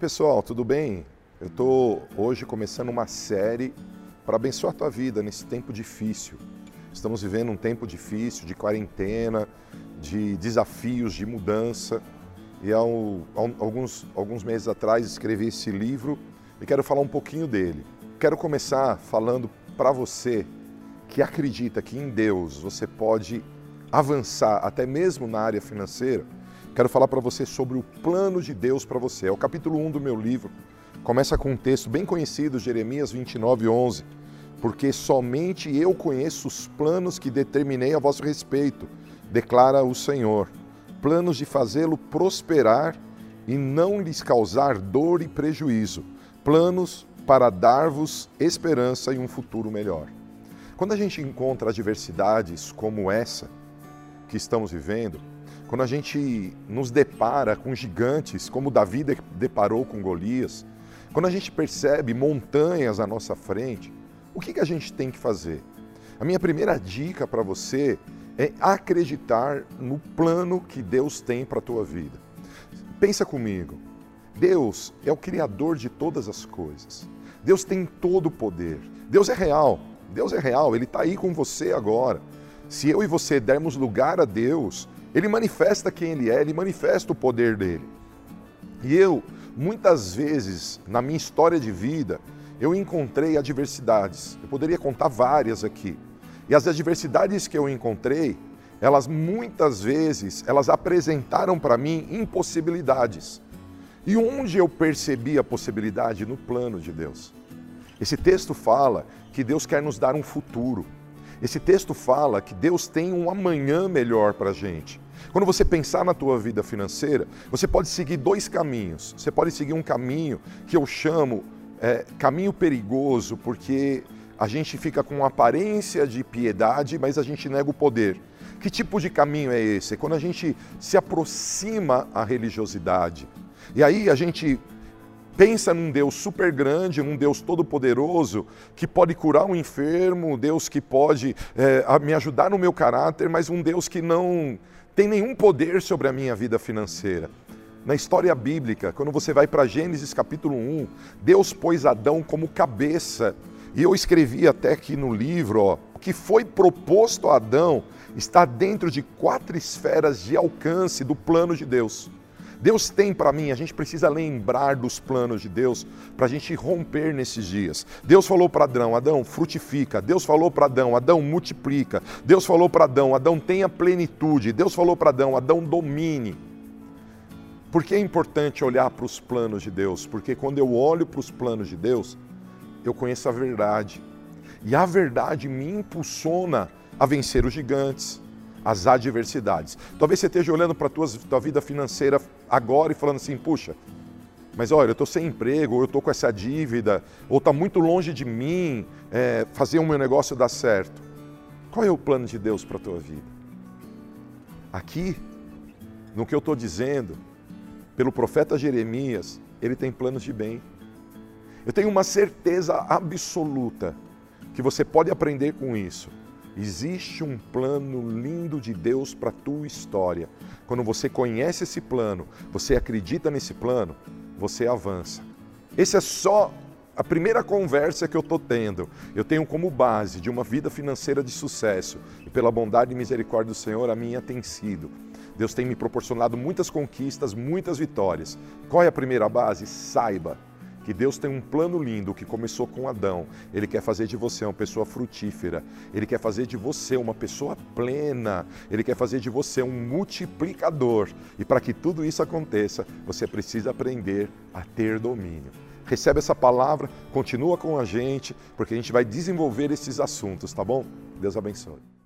pessoal, tudo bem? Eu estou hoje começando uma série para abençoar a tua vida nesse tempo difícil. Estamos vivendo um tempo difícil de quarentena, de desafios, de mudança. E há, alguns, alguns meses atrás escrevi esse livro e quero falar um pouquinho dele. Quero começar falando para você que acredita que em Deus você pode avançar até mesmo na área financeira Quero falar para você sobre o plano de Deus para você. É o capítulo 1 do meu livro. Começa com um texto bem conhecido, Jeremias 29, 11. Porque somente eu conheço os planos que determinei a vosso respeito, declara o Senhor. Planos de fazê-lo prosperar e não lhes causar dor e prejuízo. Planos para dar-vos esperança e um futuro melhor. Quando a gente encontra adversidades como essa que estamos vivendo, quando a gente nos depara com gigantes, como Davi deparou com Golias, quando a gente percebe montanhas à nossa frente, o que, que a gente tem que fazer? A minha primeira dica para você é acreditar no plano que Deus tem para a tua vida. Pensa comigo, Deus é o Criador de todas as coisas. Deus tem todo o poder. Deus é real. Deus é real, Ele está aí com você agora. Se eu e você dermos lugar a Deus, ele manifesta quem ele é, ele manifesta o poder dele. E eu, muitas vezes, na minha história de vida, eu encontrei adversidades. Eu poderia contar várias aqui. E as adversidades que eu encontrei, elas muitas vezes, elas apresentaram para mim impossibilidades. E onde eu percebi a possibilidade? No plano de Deus. Esse texto fala que Deus quer nos dar um futuro. Esse texto fala que Deus tem um amanhã melhor para a gente. Quando você pensar na tua vida financeira, você pode seguir dois caminhos. Você pode seguir um caminho que eu chamo é, caminho perigoso, porque a gente fica com aparência de piedade, mas a gente nega o poder. Que tipo de caminho é esse? É quando a gente se aproxima à religiosidade. E aí a gente pensa num Deus super grande, num Deus todo-poderoso, que pode curar um enfermo, um Deus que pode é, me ajudar no meu caráter, mas um Deus que não tem nenhum poder sobre a minha vida financeira. Na história bíblica, quando você vai para Gênesis capítulo 1, Deus pôs Adão como cabeça. E eu escrevi até aqui no livro, ó, o que foi proposto a Adão está dentro de quatro esferas de alcance do plano de Deus. Deus tem para mim, a gente precisa lembrar dos planos de Deus para a gente romper nesses dias. Deus falou para Adão: Adão, frutifica. Deus falou para Adão: Adão, multiplica. Deus falou para Adão: Adão, tenha plenitude. Deus falou para Adão: Adão, domine. Por que é importante olhar para os planos de Deus? Porque quando eu olho para os planos de Deus, eu conheço a verdade. E a verdade me impulsiona a vencer os gigantes, as adversidades. Talvez você esteja olhando para a tua, tua vida financeira agora e falando assim, puxa, mas olha, eu estou sem emprego, ou eu estou com essa dívida, ou está muito longe de mim é, fazer o meu negócio dar certo. Qual é o plano de Deus para a tua vida? Aqui, no que eu estou dizendo, pelo profeta Jeremias, ele tem planos de bem. Eu tenho uma certeza absoluta que você pode aprender com isso Existe um plano lindo de Deus para a tua história. Quando você conhece esse plano, você acredita nesse plano, você avança. Esse é só a primeira conversa que eu estou tendo. Eu tenho como base de uma vida financeira de sucesso. E pela bondade e misericórdia do Senhor, a minha tem sido. Deus tem me proporcionado muitas conquistas, muitas vitórias. Qual é a primeira base? Saiba que Deus tem um plano lindo que começou com Adão. Ele quer fazer de você uma pessoa frutífera. Ele quer fazer de você uma pessoa plena. Ele quer fazer de você um multiplicador. E para que tudo isso aconteça, você precisa aprender a ter domínio. Recebe essa palavra, continua com a gente, porque a gente vai desenvolver esses assuntos, tá bom? Deus abençoe.